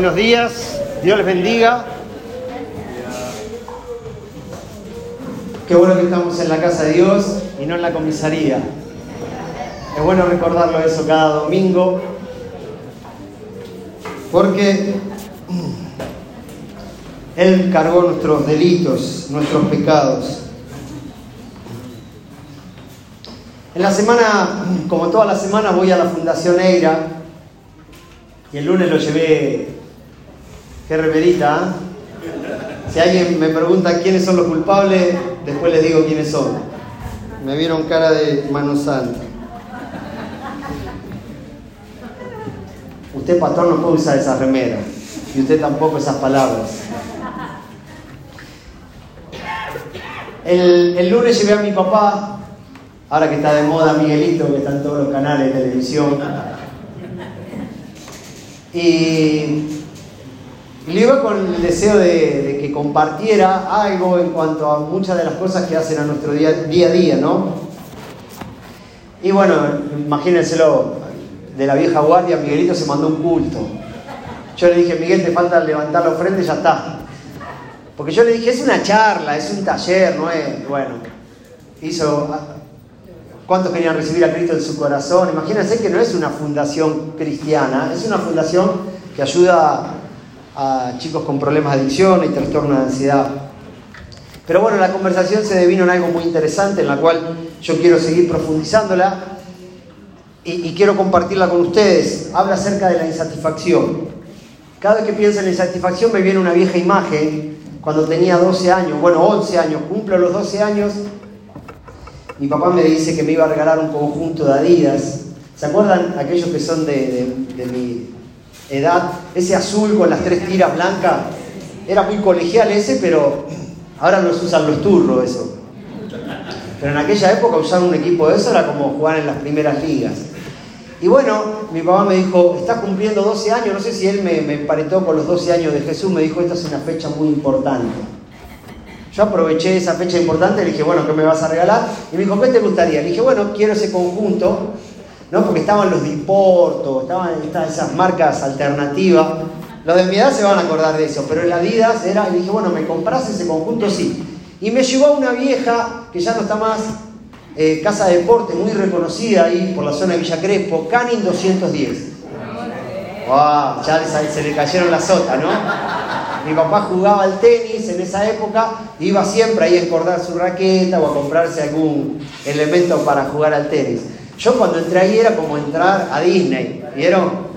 Buenos días, Dios les bendiga. Qué bueno que estamos en la casa de Dios y no en la comisaría. Es bueno recordarlo eso cada domingo, porque Él cargó nuestros delitos, nuestros pecados. En la semana, como toda la semana, voy a la Fundación Eira y el lunes lo llevé Qué remerita, ¿eh? Si alguien me pregunta quiénes son los culpables, después les digo quiénes son. Me vieron cara de mano santa. Usted, pastor, no puede usar esa remera. Y usted tampoco esas palabras. El, el, lunes llevé a mi papá, ahora que está de moda Miguelito, que está en todos los canales de televisión. Y y iba con el deseo de, que compartiera algo en cuanto a muchas de las cosas que hacen a nuestro día, día a día, ¿no? Y bueno, imagínenselo, de la vieja guardia, Miguelito se mandó un culto. Yo le dije, Miguel, te falta levantar la ofrenda y ya está. Porque yo le dije, es una charla, es un taller, no es. Bueno, hizo. ¿Cuántos querían recibir a Cristo en su corazón? Imagínense que no es una fundación cristiana, es una fundación que ayuda a chicos con problemas de adicción y trastorno de ansiedad. Pero bueno, la conversación se devino en algo muy interesante en la cual yo quiero seguir profundizándola y, quiero compartirla con ustedes. Habla acerca de la insatisfacción. Cada vez que pienso en la insatisfacción me viene una vieja imagen cuando tenía 12 años, bueno, 11 años, cumplo los 12 años. Mi papá me dice que me iba a regalar un conjunto de Adidas. ¿Se acuerdan aquellos que son de, de mi, edad, ese azul con las tres tiras blancas, era muy colegial ese, pero ahora los usan los turros eso. Pero en aquella época usar un equipo de eso era como jugar en las primeras ligas. Y bueno, mi papá me dijo, estás cumpliendo 12 años, no sé si él me, me emparentó con los 12 años de Jesús, me dijo, esta es una fecha muy importante. Yo aproveché esa fecha importante, le dije, bueno, ¿qué me vas a regalar? Y me dijo, ¿qué te gustaría? Le dije, bueno, quiero ese conjunto ¿no? Porque estaban los Diporto, estaban esas marcas alternativas. Los de mi edad se van a acordar de eso, pero el Adidas era, y dije, bueno, ¿me compras ese conjunto? Sí. Y me llevó a una vieja que ya no está más, eh, casa de deporte muy reconocida ahí por la zona de Villa Crespo, Canin 210. ¡Wow! Ya se le cayeron las sotas, ¿no? Mi papá jugaba al tenis en esa época, iba siempre ahí a encordar su raqueta o a comprarse algún elemento para jugar al tenis. Yo cuando entré ahí era como entrar a Disney, ¿vieron?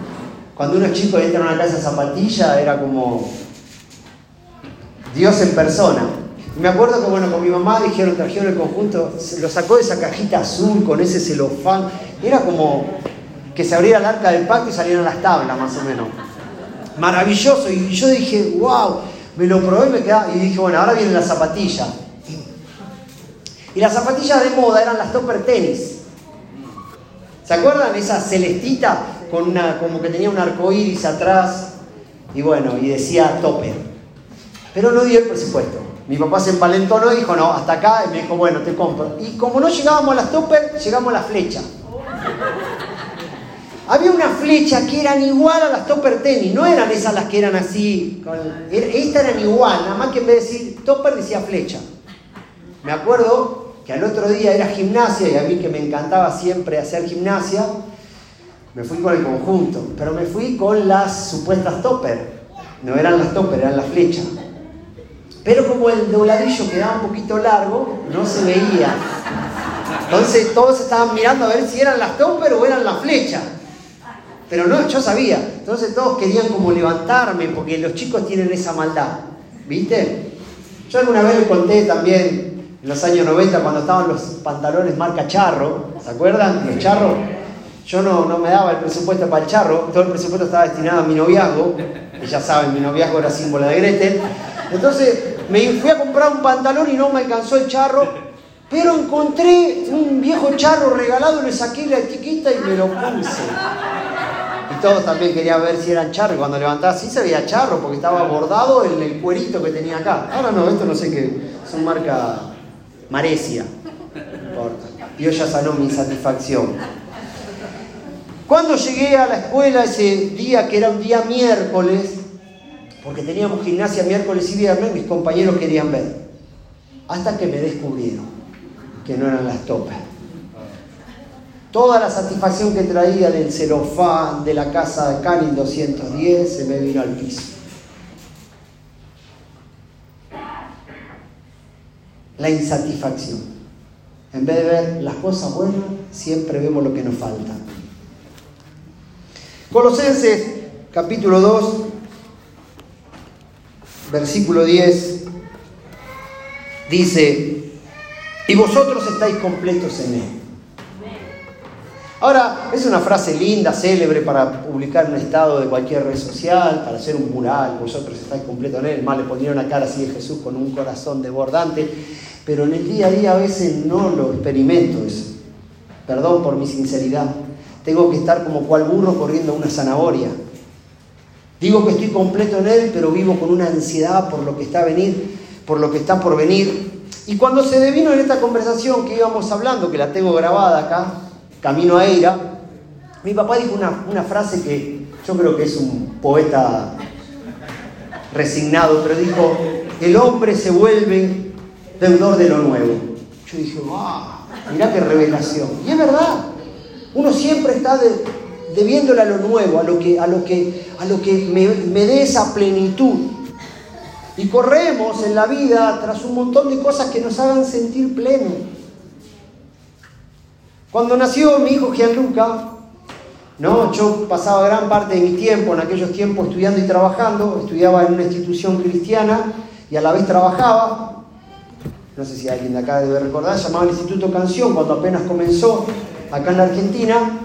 Cuando uno es chico y entra a una casa de zapatilla era como Dios en persona. me acuerdo que bueno, con mi mamá dijeron, trajeron el conjunto, lo sacó de esa cajita azul con ese celofán. Era como que se abriera el arca del pacto y salieran las tablas, más o menos. Maravilloso. Y yo dije, wow, me lo probé y me quedaba. Y dije, bueno, ahora viene la zapatilla. Y las zapatillas de moda eran las topper tenis. ¿Se acuerdan? Esa celestita con una, como que tenía un arco iris atrás y bueno, y decía tope. Pero no dio el presupuesto. Mi papá se empalentó y dijo, no, hasta acá, y me dijo, bueno, te compro. Y como no llegábamos a las topper, llegamos a la flecha. Había una flecha que eran igual a las topper tenis, no eran esas las que eran así. Estas eran igual, nada más que en vez de decir topper decía flecha. Me acuerdo que al otro día era gimnasia y a mí que me encantaba siempre hacer gimnasia, me fui con el conjunto, pero me fui con las supuestas topper. No eran las topper, eran las flechas. Pero como el dobladillo quedaba un poquito largo, no se veía. Entonces todos estaban mirando a ver si eran las topper o eran las flechas. Pero no, yo sabía. Entonces todos querían como levantarme porque los chicos tienen esa maldad. ¿Viste? Yo alguna vez le conté también en los años 90 cuando estaban los pantalones marca charro, ¿se acuerdan? Los charros. Yo no, no me daba el presupuesto para el charro, todo el presupuesto estaba destinado a mi noviazgo, que ya saben, mi noviazgo era símbolo de Gretel. Entonces me fui a comprar un pantalón y no me alcanzó el charro, pero encontré un viejo charro regalado, le saqué la etiqueta y me lo puse. Y todos también querían ver si eran charros. Cuando levantaba así se veía charro porque estaba bordado en el cuerito que tenía acá. Ahora no, esto no sé qué, son marca Marecia. Dios ya sanó mi insatisfacción. Cuando llegué a la escuela ese día, que era un día miércoles, porque teníamos gimnasia miércoles y viernes, mis compañeros querían ver. Hasta que me descubrieron que no eran las topas. Toda la satisfacción que traía del celofán, de la casa de Canin 210, se me vino al piso. La insatisfacción. En vez de ver las cosas buenas, siempre vemos lo que nos falta. Colosenses capítulo 2, versículo 10, dice, y vosotros estáis completos en Él. Ahora, es una frase linda, célebre para publicar un estado de cualquier red social, para hacer un mural, vosotros estáis completos en Él. Más le ponieron una cara así de Jesús con un corazón desbordante, pero en el día a día a veces no lo experimento eso. Perdón por mi sinceridad. Tengo que estar como cual burro corriendo una zanahoria. Digo que estoy completo en Él, pero vivo con una ansiedad por lo que está a venir, por lo que está por venir. Y cuando se devino en esta conversación que íbamos hablando, que la tengo grabada acá, camino a Eira, mi papá dijo una, una frase que yo creo que es un poeta resignado, pero dijo, el hombre se vuelve deudor de lo nuevo. Yo dije, wow, mirá qué revelación. Y es verdad, uno siempre está debiéndole a lo nuevo, a lo que, a lo que, a lo que me, me dé esa plenitud. Y corremos en la vida tras un montón de cosas que nos hagan sentir plenos. Cuando nació mi hijo Gianluca, ¿no? yo pasaba gran parte de mi tiempo en aquellos tiempos estudiando y trabajando, estudiaba en una institución cristiana y a la vez trabajaba, no sé si alguien de acá debe recordar, llamaba el Instituto Canción cuando apenas comenzó acá en la Argentina.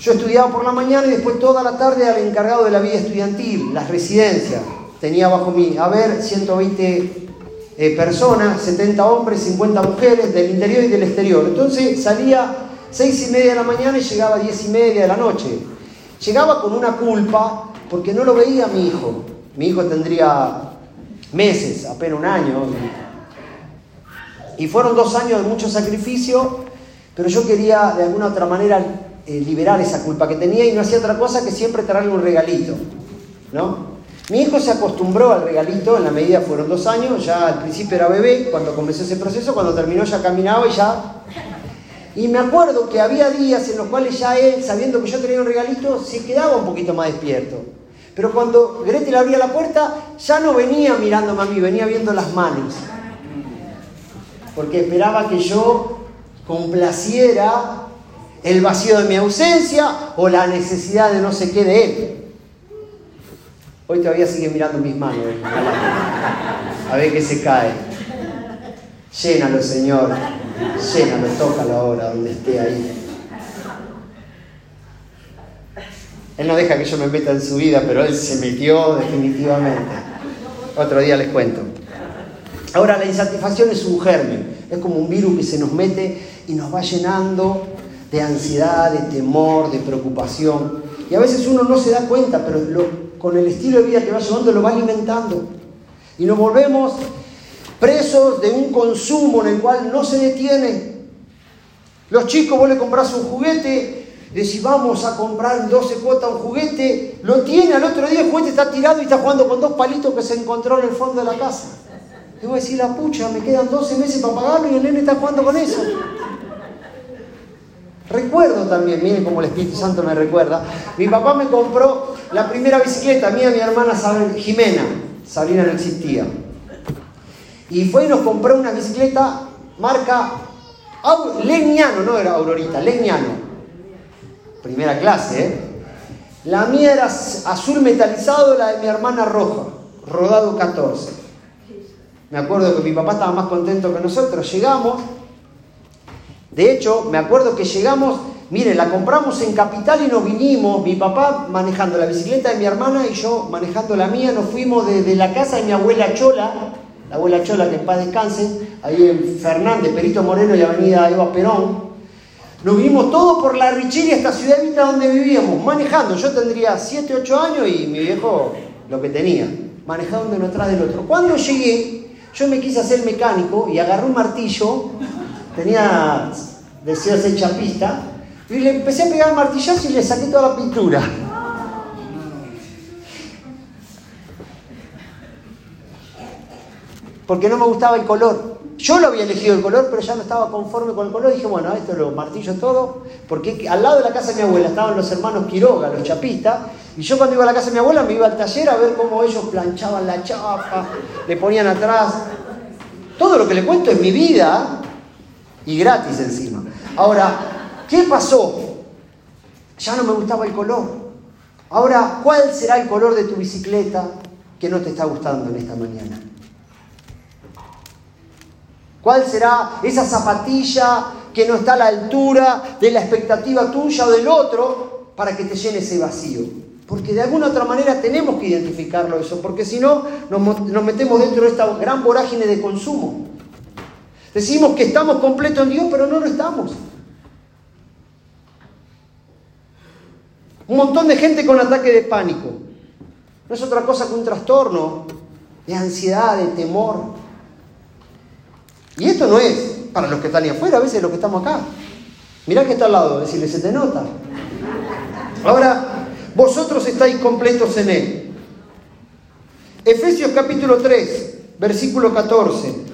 Yo estudiaba por la mañana y después toda la tarde al encargado de la vida estudiantil, las residencias. Tenía bajo mi haber 120 eh, personas, 70 hombres, 50 mujeres del interior y del exterior. Entonces salía seis y media de la mañana y llegaba a diez y media de la noche. Llegaba con una culpa porque no lo veía mi hijo. Mi hijo tendría meses, apenas un año. Y fueron dos años de mucho sacrificio pero yo quería de alguna otra manera eh, liberar esa culpa que tenía y no hacía otra cosa que siempre traerle un regalito. ¿no? Mi hijo se acostumbró al regalito, en la medida fueron dos años, ya al principio era bebé, cuando comenzó ese proceso, cuando terminó ya caminaba y ya... Y me acuerdo que había días en los cuales ya él, sabiendo que yo tenía un regalito, se quedaba un poquito más despierto. Pero cuando Gretel abría la puerta, ya no venía mirándome a mí, venía viendo las manos. Porque esperaba que yo complaciera el vacío de mi ausencia o la necesidad de no sé qué de él. Hoy todavía sigue mirando mis manos. A ver qué se cae. Llénalo, Señor. Llénalo, tócalo ahora donde esté ahí. Él no deja que yo me meta en su vida, pero él se metió definitivamente. Otro día les cuento. Ahora, la insatisfacción es un germen, es como un virus que se nos mete y nos va llenando de ansiedad, de temor, de preocupación. Y a veces uno no se da cuenta, pero con el estilo de vida que va llevando lo va alimentando. Y nos volvemos presos de un consumo en el cual no se detiene. Los chicos, vos le compras un juguete, decís vamos a comprar en 12 cuotas un juguete, lo tiene, al otro día el juguete está tirado y está jugando con dos palitos que se encontró en el fondo de la casa. Y voy a decir, la pucha, me quedan 12 meses para pagarlo y el nene está jugando con eso. Recuerdo también, miren cómo el Espíritu Santo me recuerda. Mi papá me compró la primera bicicleta, mía mi hermana Jimena. Sabrina no existía. Y fue y nos compró una bicicleta marca Leñano, no era Aurorita, Leñano. Primera clase, ¿eh? La mía era azul metalizado, la de mi hermana roja, rodado 14. Me acuerdo que mi papá estaba más contento que nosotros. Llegamos, de hecho, me acuerdo que llegamos, miren, la compramos en Capital y nos vinimos, mi papá manejando la bicicleta de mi hermana y yo manejando la mía, nos fuimos desde la casa de mi abuela Chola, la abuela Chola que en paz descanse, ahí en Fernández, Perito Moreno y Avenida Eva Perón. Nos vinimos todos por la Richeria, esta ciudad donde vivíamos, manejando. Yo tendría 7, 8 años y mi viejo lo que tenía, manejando uno atrás del otro. Cuando llegué, yo me quise hacer mecánico y agarré un martillo tenía deseos de ser chapista, y le empecé a pegar martillazo y le saqué toda la pintura. porque no me gustaba el color. Yo lo había elegido el color, pero ya no estaba conforme con el color. Dije, bueno, esto lo martillo todo, porque al lado de la casa de mi abuela estaban los hermanos Quiroga, los chapistas, y yo cuando iba a la casa de mi abuela me iba al taller a ver cómo ellos planchaban la chapa, le ponían atrás. Todo lo que le cuento es mi vida y gratis encima. Ahora, ¿qué pasó? Ya no me gustaba el color. Ahora, ¿cuál será el color de tu bicicleta que no te está gustando en esta mañana? ¿Cuál será esa zapatilla que no está a la altura de la expectativa tuya o del otro para que te llene ese vacío? Porque de alguna otra manera tenemos que identificarlo eso, porque si no nos, metemos dentro de esta gran vorágine de consumo. Decimos que estamos completos en Dios, pero no lo estamos. Un montón de gente con ataque de pánico. No es otra cosa que un trastorno de ansiedad, de temor. Y esto no es para los que están ahí afuera, a veces los que estamos acá. Mirá que está al lado, decirle, se te nota. Ahora, vosotros estáis completos en Él. Efesios capítulo 3, versículo 14.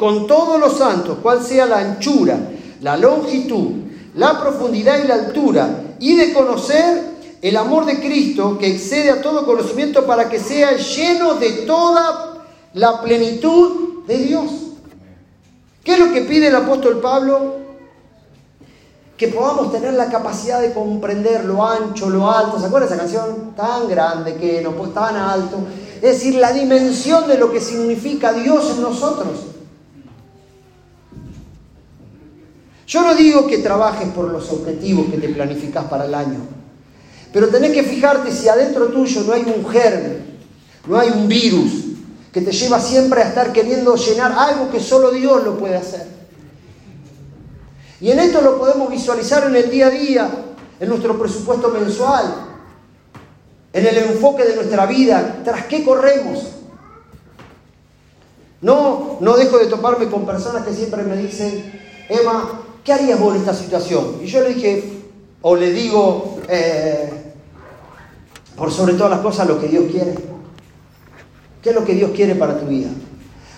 con todos los santos, cuál sea la anchura, la longitud, la profundidad y la altura, y de conocer el amor de Cristo que excede a todo conocimiento para que sea lleno de toda la plenitud de Dios. ¿Qué es lo que pide el apóstol Pablo? Que podamos tener la capacidad de comprender lo ancho, lo alto. ¿Se acuerdan esa canción? Tan grande que no tan alto. Es decir, la dimensión de lo que significa Dios en nosotros. Yo no digo que trabajes por los objetivos que te planificas para el año, pero tenés que fijarte si adentro tuyo no hay un germen, no hay un virus que te lleva siempre a estar queriendo llenar algo que solo Dios lo puede hacer. Y en esto lo podemos visualizar en el día a día, en nuestro presupuesto mensual, en el enfoque de nuestra vida, tras qué corremos. No, no dejo de toparme con personas que siempre me dicen, Emma, ¿qué harías vos en esta situación? Y yo le dije, o le digo, eh, por sobre todas las cosas, lo que Dios quiere. ¿Qué es lo que Dios quiere para tu vida?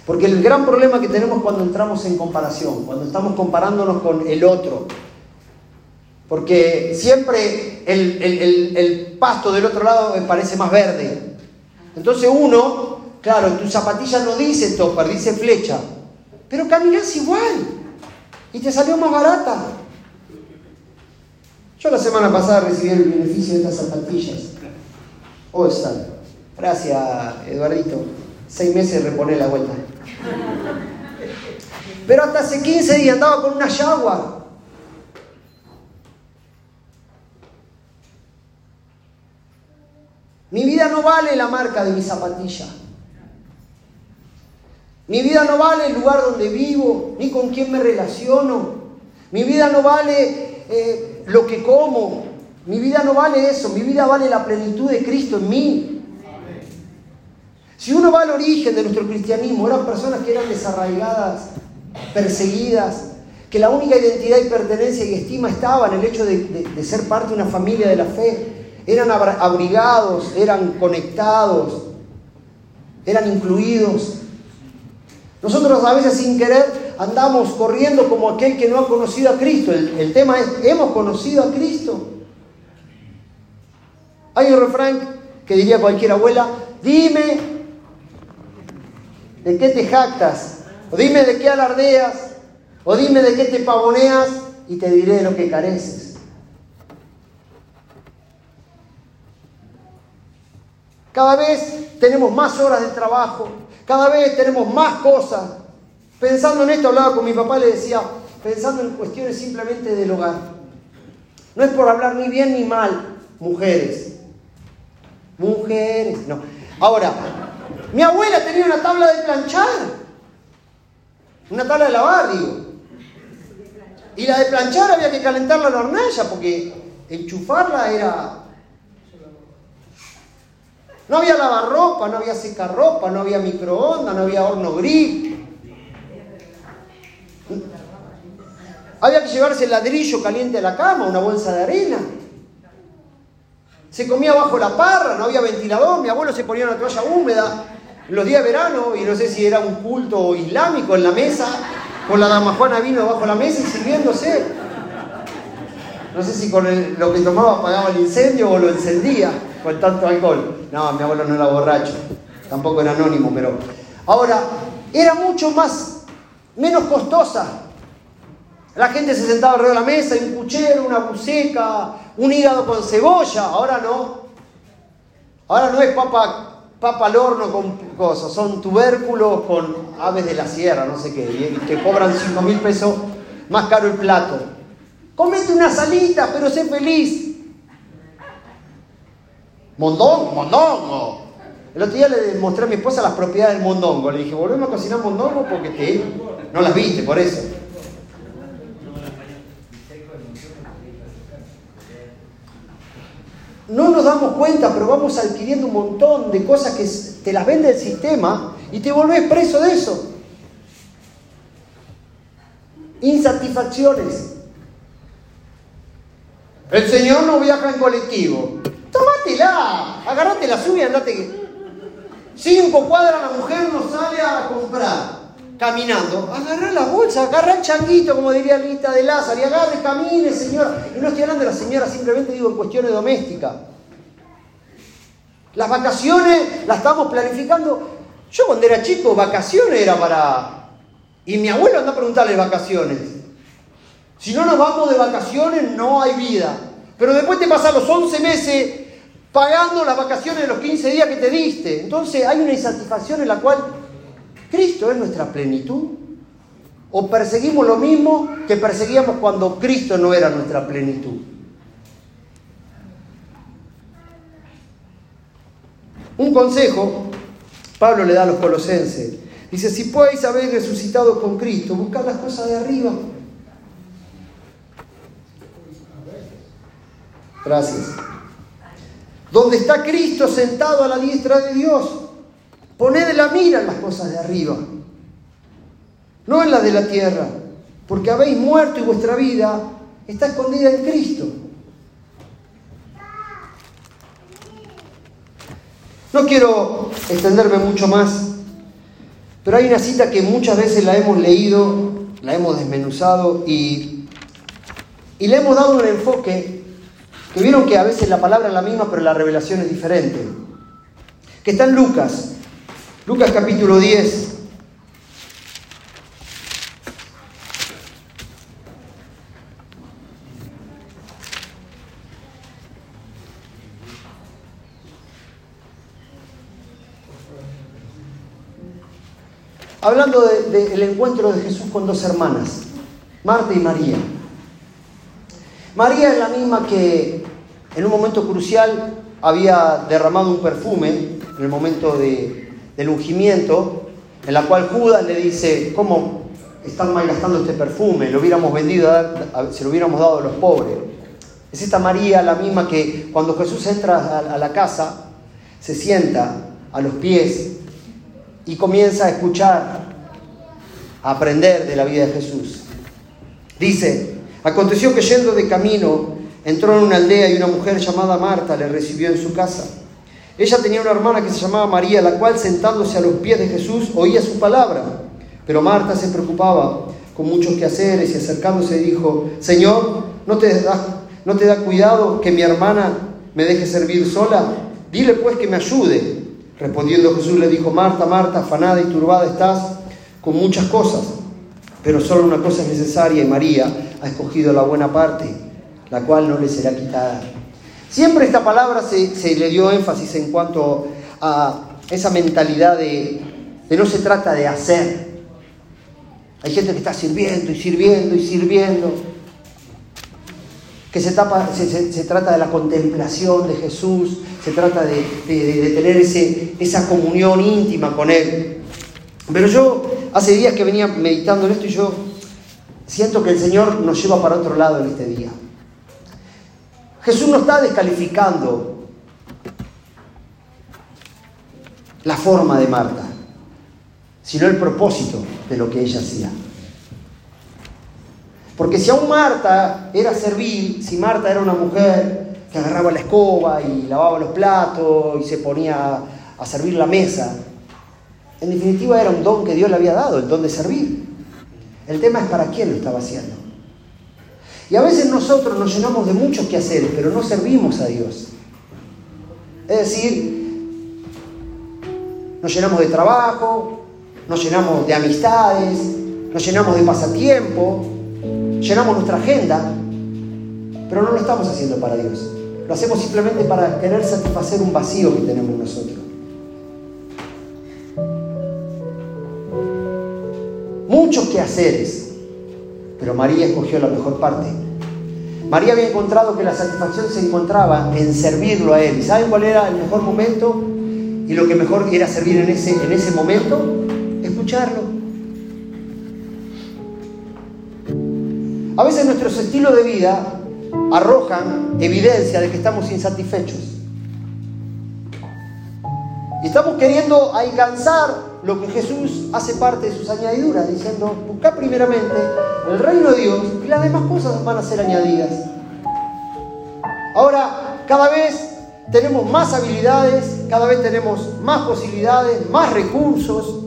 Porque el gran problema que tenemos cuando entramos en comparación, cuando estamos comparándonos con el otro, porque siempre el, pasto del otro lado me parece más verde. Entonces uno, claro, en tu zapatilla no dice topper, dice flecha, pero caminas igual y te salió más barata. Yo la semana pasada recibí el beneficio de estas zapatillas. Oh, están. Gracias, Eduardito. Seis meses reponer la vuelta. Pero hasta hace 15 días andaba con una yagua. Mi vida no vale la marca de mi zapatilla. Mi vida no vale el lugar donde vivo, ni con quién me relaciono. Mi vida no vale eh, lo que como. Mi vida no vale eso. Mi vida vale la plenitud de Cristo en mí. Si uno va al origen de nuestro cristianismo, eran personas que eran desarraigadas, perseguidas, que la única identidad y pertenencia y estima estaba en el hecho de, de ser parte de una familia de la fe. Eran abrigados, eran conectados, eran incluidos. Nosotros a veces sin querer andamos corriendo como aquel que no ha conocido a Cristo. El, tema es, ¿hemos conocido a Cristo? Hay un refrán que diría cualquier abuela, dime de qué te jactas, o dime de qué alardeas, o dime de qué te pavoneas y te diré lo que careces. Cada vez tenemos más horas de trabajo, cada vez tenemos más cosas, Pensando en esto, hablaba con mi papá y le decía, pensando en cuestiones simplemente del hogar. No es por hablar ni bien ni mal, mujeres. Mujeres, no. Ahora, mi abuela tenía una tabla de planchar. Una tabla de lavar, digo. Y la de planchar había que calentarla en la hornalla porque enchufarla era... No había lavarropa, no había secarropa, no había microondas, no había horno gris. Había que llevarse el ladrillo caliente a la cama, una bolsa de arena. Se comía bajo la parra, no había ventilador, mi abuelo se ponía una toalla húmeda los días de verano, y no sé si era un culto islámico en la mesa, con la dama Juana vino bajo la mesa y sirviéndose. No sé si con lo que tomaba apagaba el incendio o lo encendía con tanto alcohol. No, mi abuelo no era borracho, tampoco era anónimo, pero... Ahora, era mucho más, menos costosa la gente se sentaba alrededor de la mesa, un cuchero, una buceca, un hígado con cebolla. Ahora no. Ahora no es papa, papa al horno con cosas, son tubérculos con aves de la sierra, no sé qué, y que cobran 5 mil pesos más caro el plato. Comete una salita, pero sé feliz. Mondongo, mondongo. El otro día le mostré a mi esposa las propiedades del mondongo. Le dije, volvemos a cocinar mondongo porque te... no las viste, por eso. no nos damos cuenta, pero vamos adquiriendo un montón de cosas que te las vende el sistema y te volvés preso de eso. Insatisfacciones. El Señor no viaja en colectivo. Tómatela, agarrate la suya andate. Cinco cuadras la mujer no sale a comprar caminando, agarra la bolsa, agarra el changuito, como diría Lita de Lázaro, y agarre, camine, señora. Y no estoy hablando de la señora, simplemente digo en cuestiones domésticas. Las vacaciones las estamos planificando. Yo cuando era chico, vacaciones era para... Y mi abuelo anda a preguntarle vacaciones. Si no nos vamos de vacaciones, no hay vida. Pero después te pasas los 11 meses pagando las vacaciones de los 15 días que te diste. Entonces hay una insatisfacción en la cual ¿Cristo es nuestra plenitud? ¿O perseguimos lo mismo que perseguíamos cuando Cristo no era nuestra plenitud? Un consejo, Pablo le da a los colosenses. Dice, si podéis haber resucitado con Cristo, buscad las cosas de arriba. Gracias. Donde está Cristo sentado a la diestra de Dios. Poned la mira en las cosas de arriba, no en las de la tierra, porque habéis muerto y vuestra vida está escondida en Cristo. No quiero extenderme mucho más, pero hay una cita que muchas veces la hemos leído, la hemos desmenuzado y, y le hemos dado un enfoque que vieron que a veces la palabra es la misma, pero la revelación es diferente. Que está en Lucas, Lucas capítulo 10. Hablando del encuentro de Jesús con dos hermanas, Marta y María. María es la misma que en un momento crucial había derramado un perfume, en el momento de, del ungimiento, en la cual Judas le dice, ¿cómo están malgastando este perfume? Lo hubiéramos vendido, se lo hubiéramos dado a los pobres. Es esta María la misma que cuando Jesús entra a la casa, se sienta a los pies y comienza a escuchar, a aprender de la vida de Jesús. Dice, aconteció que yendo de camino, entró en una aldea y una mujer llamada Marta le recibió en su casa. Ella tenía una hermana que se llamaba María, la cual sentándose a los pies de Jesús oía su palabra. Pero Marta se preocupaba con muchos quehaceres y acercándose dijo, Señor, ¿no te, da, ¿no te da cuidado que mi hermana me deje servir sola? Dile pues que me ayude. Respondiendo Jesús le dijo, Marta, Marta, afanada y turbada estás con muchas cosas, pero solo una cosa es necesaria y María ha escogido la buena parte, la cual no le será quitada. Siempre esta palabra se, le dio énfasis en cuanto a esa mentalidad de, de no se trata de hacer, Hay gente que está sirviendo y sirviendo y sirviendo. Que se, tapa, se, trata de la contemplación de Jesús, se trata de, tener ese, esa comunión íntima con Él. Pero yo hace días que venía meditando en esto y yo siento que el Señor nos lleva para otro lado en este día. Jesús no está descalificando la forma de Marta, sino el propósito de lo que ella hacía. Porque si aún Marta era servir, si Marta era una mujer que agarraba la escoba y lavaba los platos y se ponía a servir la mesa, en definitiva era un don que Dios le había dado, el don de servir. El tema es para quién lo estaba haciendo. Y a veces nosotros nos llenamos de muchos quehaceres, pero no servimos a Dios. Es decir, nos llenamos de trabajo, nos llenamos de amistades, nos llenamos de pasatiempo, llenamos nuestra agenda, pero no lo estamos haciendo para Dios. Lo hacemos simplemente para querer satisfacer un vacío que tenemos nosotros. muchos quehaceres, pero María escogió la mejor parte. María había encontrado que la satisfacción se encontraba en servirlo a Él. ¿Y saben cuál era el mejor momento? Y lo que mejor era servir en ese, en ese momento, escucharlo. A veces nuestros estilos de vida arrojan evidencia de que estamos insatisfechos. Y estamos queriendo alcanzar lo que Jesús hace parte de sus añadiduras, diciendo, busca primeramente el reino de Dios y las demás cosas van a ser añadidas. Ahora, cada vez tenemos más habilidades, cada vez tenemos más posibilidades, más recursos,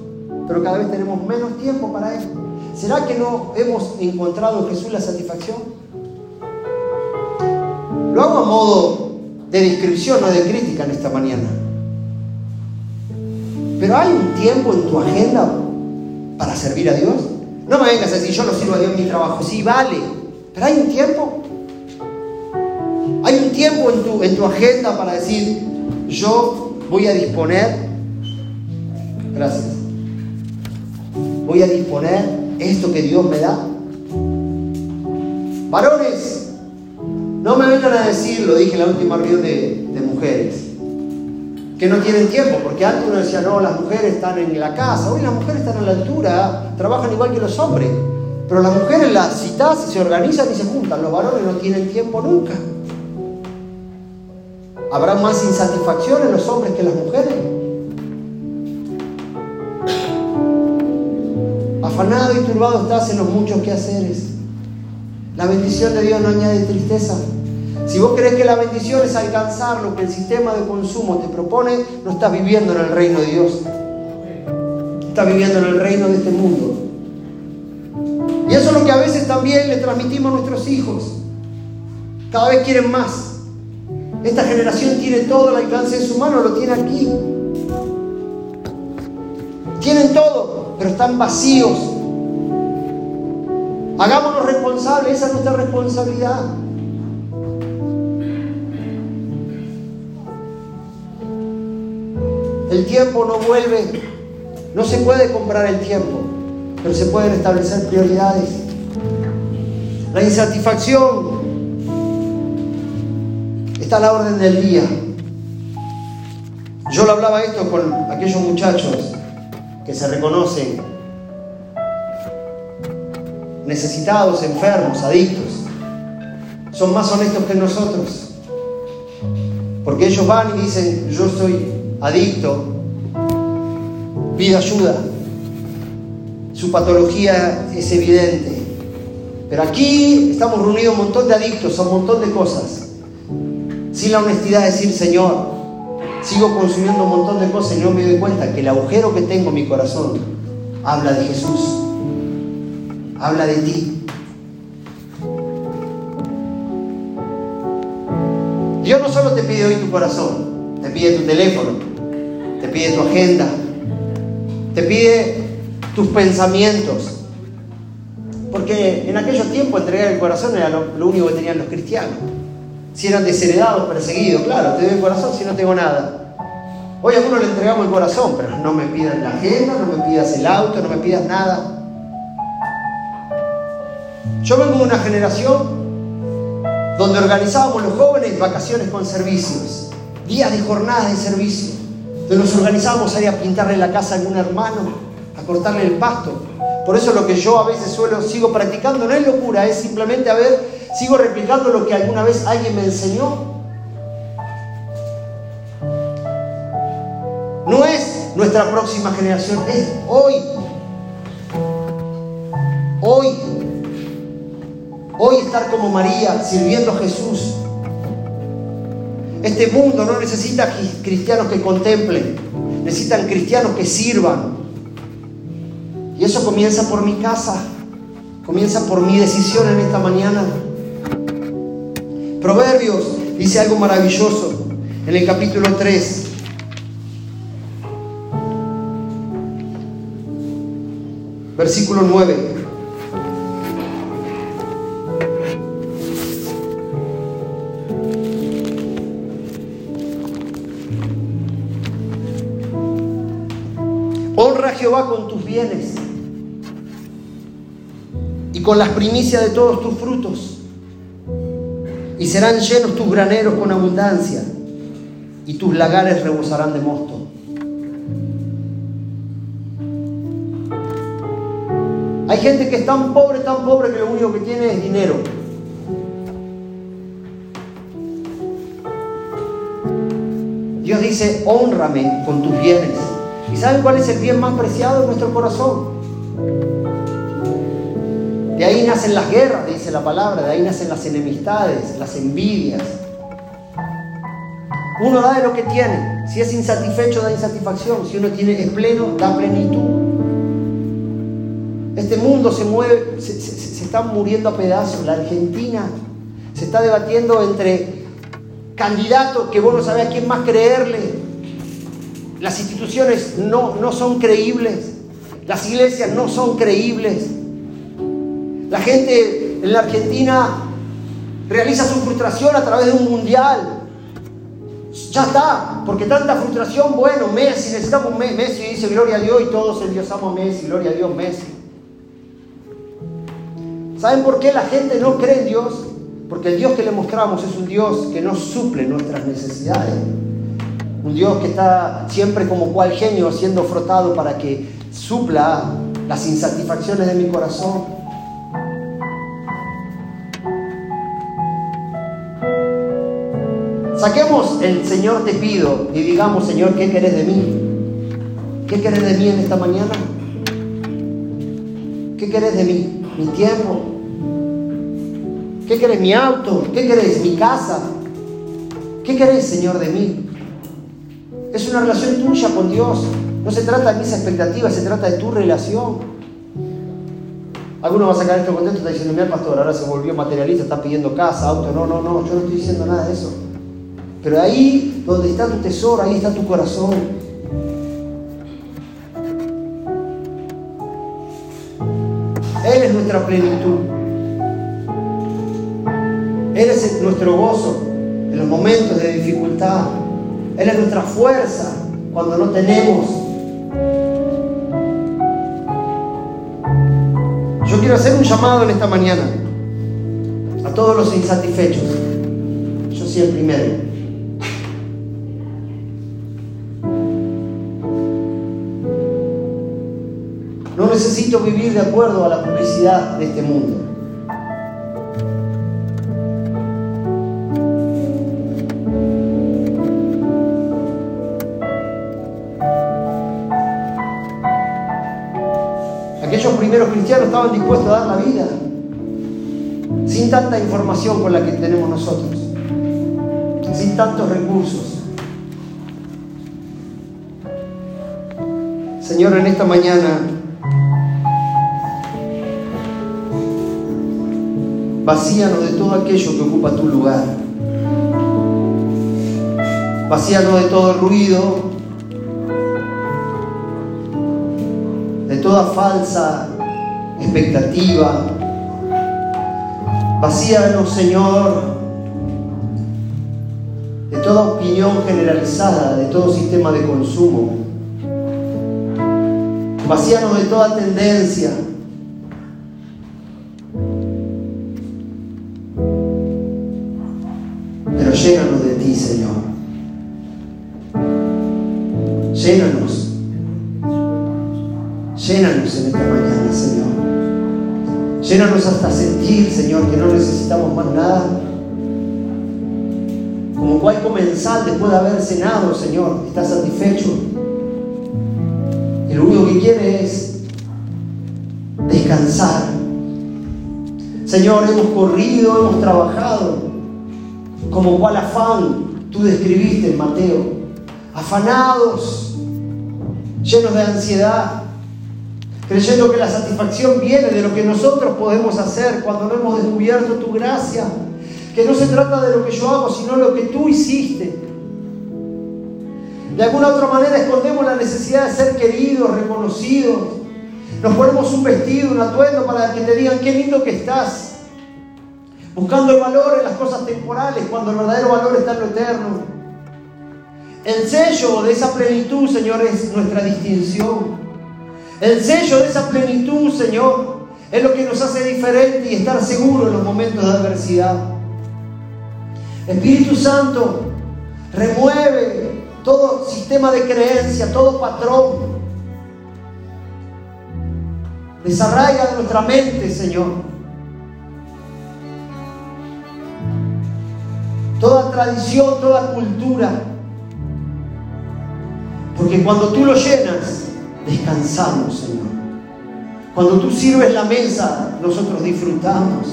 pero cada vez tenemos menos tiempo para eso. ¿Será que no hemos encontrado en Jesús la satisfacción? Lo hago a modo de descripción, no de crítica en esta mañana. Pero hay un tiempo en tu agenda para servir a Dios. No me vengas a decir, yo no sirvo a Dios en mi trabajo. Sí, vale. Pero hay un tiempo. Hay un tiempo en tu, en tu agenda para decir, yo voy a disponer. Gracias. Voy a disponer esto que Dios me da. Varones, no me vengan a decir, lo dije en la última reunión de, de mujeres que no tienen tiempo, porque antes uno decía, no, las mujeres están en la casa, hoy las mujeres están a la altura, trabajan igual que los hombres, pero las mujeres las citas, se organizan y se juntan, los varones no tienen tiempo nunca. ¿Habrá más insatisfacción en los hombres que en las mujeres? Afanado y turbado estás en los muchos quehaceres. La bendición de Dios no añade tristeza. Si vos crees que la bendición es alcanzar lo que el sistema de consumo te propone, no estás viviendo en el reino de Dios. Estás viviendo en el reino de este mundo. Y eso es lo que a veces también le transmitimos a nuestros hijos. Cada vez quieren más. Esta generación tiene todo el alcance de su mano, lo tiene aquí. Tienen todo, pero están vacíos. Hagámonos responsables, esa es nuestra responsabilidad. El tiempo no vuelve, no se puede comprar el tiempo, pero se pueden establecer prioridades. La insatisfacción está a la orden del día. Yo lo hablaba esto con aquellos muchachos que se reconocen necesitados, enfermos, adictos. Son más honestos que nosotros. Porque ellos van y dicen, yo soy adicto, pide ayuda. Su patología es evidente. Pero aquí estamos reunidos un montón de adictos a un montón de cosas. Sin la honestidad de decir, Señor, sigo consumiendo un montón de cosas y no me doy cuenta que el agujero que tengo en mi corazón habla de Jesús. Habla de ti. Dios no solo te pide hoy tu corazón, te pide tu teléfono, te pide tu agenda, te pide tus pensamientos. Porque en aquellos tiempos entregar el corazón era lo, único que tenían los cristianos. Si eran desheredados, perseguidos, claro, te doy el corazón si no tengo nada. Hoy a uno le entregamos el corazón, pero no me pidas la agenda, no me pidas el auto, no me pidas nada. Yo vengo de una generación donde organizábamos los jóvenes vacaciones con servicios, días de jornadas de servicio, donde nos organizábamos a ir a pintarle la casa a algún hermano, a cortarle el pasto. Por eso lo que yo a veces suelo, sigo practicando, no es locura, es simplemente a ver, sigo replicando lo que alguna vez alguien me enseñó. No es nuestra próxima generación, es hoy. Hoy Hoy estar como María, sirviendo a Jesús. Este mundo no necesita cristianos que contemplen, necesitan cristianos que sirvan. Y eso comienza por mi casa, comienza por mi decisión en esta mañana. Proverbios dice algo maravilloso en el capítulo 3. Versículo 9. Jehová con tus bienes y con las primicias de todos tus frutos. Y serán llenos tus graneros con abundancia y tus lagares rebosarán de mosto. Hay gente que es tan pobre, tan pobre que lo único que tiene es dinero. Dios dice, honrame con tus bienes ¿Y saben cuál es el bien más preciado de nuestro corazón? De ahí nacen las guerras, dice la palabra, de ahí nacen las enemistades, las envidias. Uno da de lo que tiene. Si es insatisfecho, da insatisfacción. Si uno tiene, es pleno, da plenitud. Este mundo se mueve, se, está muriendo a pedazos. La Argentina se está debatiendo entre candidatos que vos no sabés a quién más creerle, las instituciones no, no son creíbles. Las iglesias no son creíbles. La gente en la Argentina realiza su frustración a través de un mundial. Ya está, porque tanta frustración, bueno, Messi, necesitamos Messi, dice gloria a Dios y todos endiosamos a Messi, gloria a Dios, Messi. ¿Saben por qué la gente no cree en Dios? Porque el Dios que le mostramos es un Dios que no suple nuestras necesidades. Un Dios que está siempre como cual genio siendo frotado para que supla las insatisfacciones de mi corazón. Saquemos el Señor te pido y digamos, Señor, ¿qué querés de mí? ¿Qué querés de mí en esta mañana? ¿Qué querés de mí? Mi tiempo. ¿Qué querés? Mi auto. ¿Qué querés? Mi casa. ¿Qué querés, Señor, de mí? Es una relación tuya con Dios. No se trata de mis expectativas, se trata de tu relación. Alguno va a sacar esto contento está diciendo, mira pastor, ahora se volvió materialista, está pidiendo casa, auto. No, no, no, yo no estoy diciendo nada de eso. Pero ahí donde está tu tesoro, ahí está tu corazón. Él es nuestra plenitud. Él es nuestro gozo en los momentos de dificultad. Él es nuestra fuerza cuando no tenemos. Yo quiero hacer un llamado en esta mañana a todos los insatisfechos. Yo soy el primero. No necesito vivir de acuerdo a la publicidad de este mundo. Primeros cristianos estaban dispuestos a dar la vida sin tanta información con la que tenemos nosotros, sin tantos recursos. Señor, en esta mañana vacíanos de todo aquello que ocupa tu lugar. Vacíanos de todo ruido, de toda falsa expectativa. Vacíanos, Señor, de toda opinión generalizada, de todo sistema de consumo. Vacíanos de toda tendencia. Necesitamos más nada. Como cual comensal después de haber cenado, Señor, está satisfecho. Lo único que quiere es descansar. Señor, hemos corrido, hemos trabajado, como cual afán tú describiste en Mateo, afanados, llenos de ansiedad, creyendo que la satisfacción viene de lo que nosotros podemos hacer cuando no hemos descubierto tu gracia, que no se trata de lo que yo hago, sino lo que tú hiciste. De alguna otra manera escondemos la necesidad de ser queridos, reconocidos. Nos ponemos un vestido, un atuendo para que te digan qué lindo que estás. Buscando el valor en las cosas temporales cuando el verdadero valor está en lo eterno. El sello de esa plenitud, Señor, es nuestra distinción. El sello de esa plenitud, Señor, es lo que nos hace diferente y estar seguros en los momentos de adversidad. Espíritu Santo, remueve todo sistema de creencia, todo patrón. Desarraiga de nuestra mente, Señor. Toda tradición, toda cultura. Porque cuando tú lo llenas, descansamos, Señor. Cuando tú sirves la mesa, nosotros disfrutamos.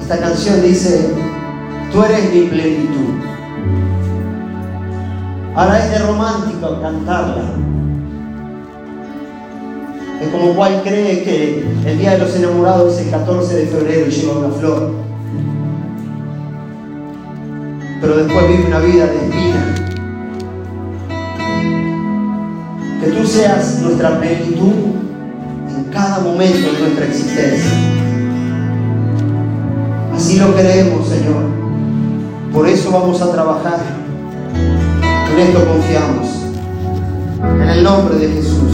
Esta canción dice, tú eres mi plenitud. Ahora es de romántico cantarla. Es como cual cree que el Día de los Enamorados es el 14 de febrero y lleva una flor pero después vive una vida de. Que tú seas nuestra plenitud en cada momento de nuestra existencia. Así lo creemos, Señor. Por eso vamos a trabajar. En esto confiamos. En el nombre de Jesús.